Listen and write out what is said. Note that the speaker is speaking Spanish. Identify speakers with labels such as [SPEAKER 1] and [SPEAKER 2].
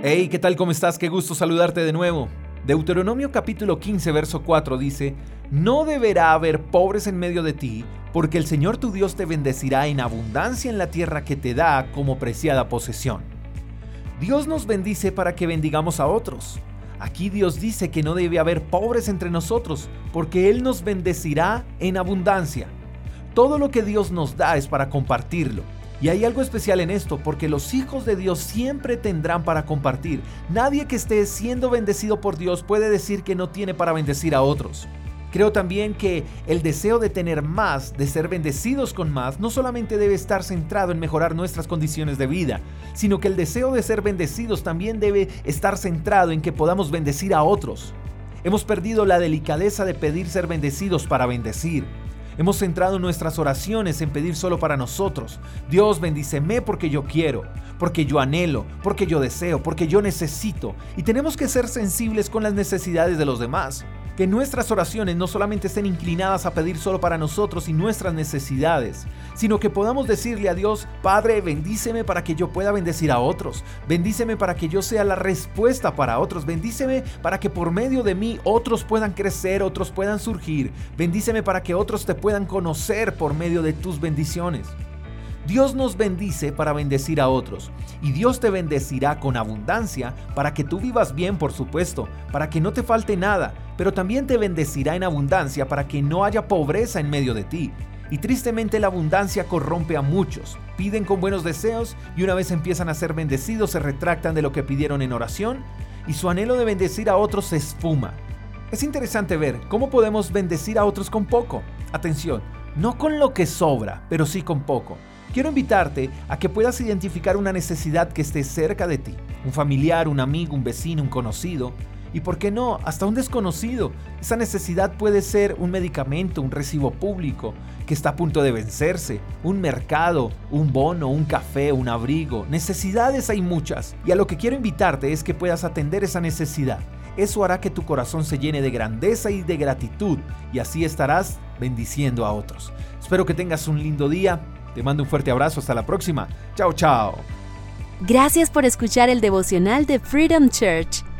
[SPEAKER 1] Hey, ¿qué tal? ¿Cómo estás? Qué gusto saludarte de nuevo. Deuteronomio capítulo 15, verso 4 dice, No deberá haber pobres en medio de ti, porque el Señor tu Dios te bendecirá en abundancia en la tierra que te da como preciada posesión. Dios nos bendice para que bendigamos a otros. Aquí Dios dice que no debe haber pobres entre nosotros, porque Él nos bendecirá en abundancia. Todo lo que Dios nos da es para compartirlo. Y hay algo especial en esto, porque los hijos de Dios siempre tendrán para compartir. Nadie que esté siendo bendecido por Dios puede decir que no tiene para bendecir a otros. Creo también que el deseo de tener más, de ser bendecidos con más, no solamente debe estar centrado en mejorar nuestras condiciones de vida, sino que el deseo de ser bendecidos también debe estar centrado en que podamos bendecir a otros. Hemos perdido la delicadeza de pedir ser bendecidos para bendecir. Hemos centrado nuestras oraciones en pedir solo para nosotros. Dios bendíceme porque yo quiero, porque yo anhelo, porque yo deseo, porque yo necesito. Y tenemos que ser sensibles con las necesidades de los demás que nuestras oraciones no solamente estén inclinadas a pedir solo para nosotros y nuestras necesidades, sino que podamos decirle a Dios, Padre, bendíceme para que yo pueda bendecir a otros, bendíceme para que yo sea la respuesta para otros, bendíceme para que por medio de mí otros puedan crecer, otros puedan surgir, bendíceme para que otros te puedan conocer por medio de tus bendiciones. Dios nos bendice para bendecir a otros y Dios te bendecirá con abundancia para que tú vivas bien, por supuesto, para que no te falte nada, pero también te bendecirá en abundancia para que no haya pobreza en medio de ti. Y tristemente la abundancia corrompe a muchos. Piden con buenos deseos y una vez empiezan a ser bendecidos se retractan de lo que pidieron en oración y su anhelo de bendecir a otros se esfuma. Es interesante ver cómo podemos bendecir a otros con poco. Atención, no con lo que sobra, pero sí con poco. Quiero invitarte a que puedas identificar una necesidad que esté cerca de ti, un familiar, un amigo, un vecino, un conocido, y por qué no, hasta un desconocido. Esa necesidad puede ser un medicamento, un recibo público que está a punto de vencerse, un mercado, un bono, un café, un abrigo. Necesidades hay muchas, y a lo que quiero invitarte es que puedas atender esa necesidad. Eso hará que tu corazón se llene de grandeza y de gratitud, y así estarás bendiciendo a otros. Espero que tengas un lindo día te mando un fuerte abrazo, hasta la próxima. Chao, chao.
[SPEAKER 2] Gracias por escuchar el devocional de Freedom Church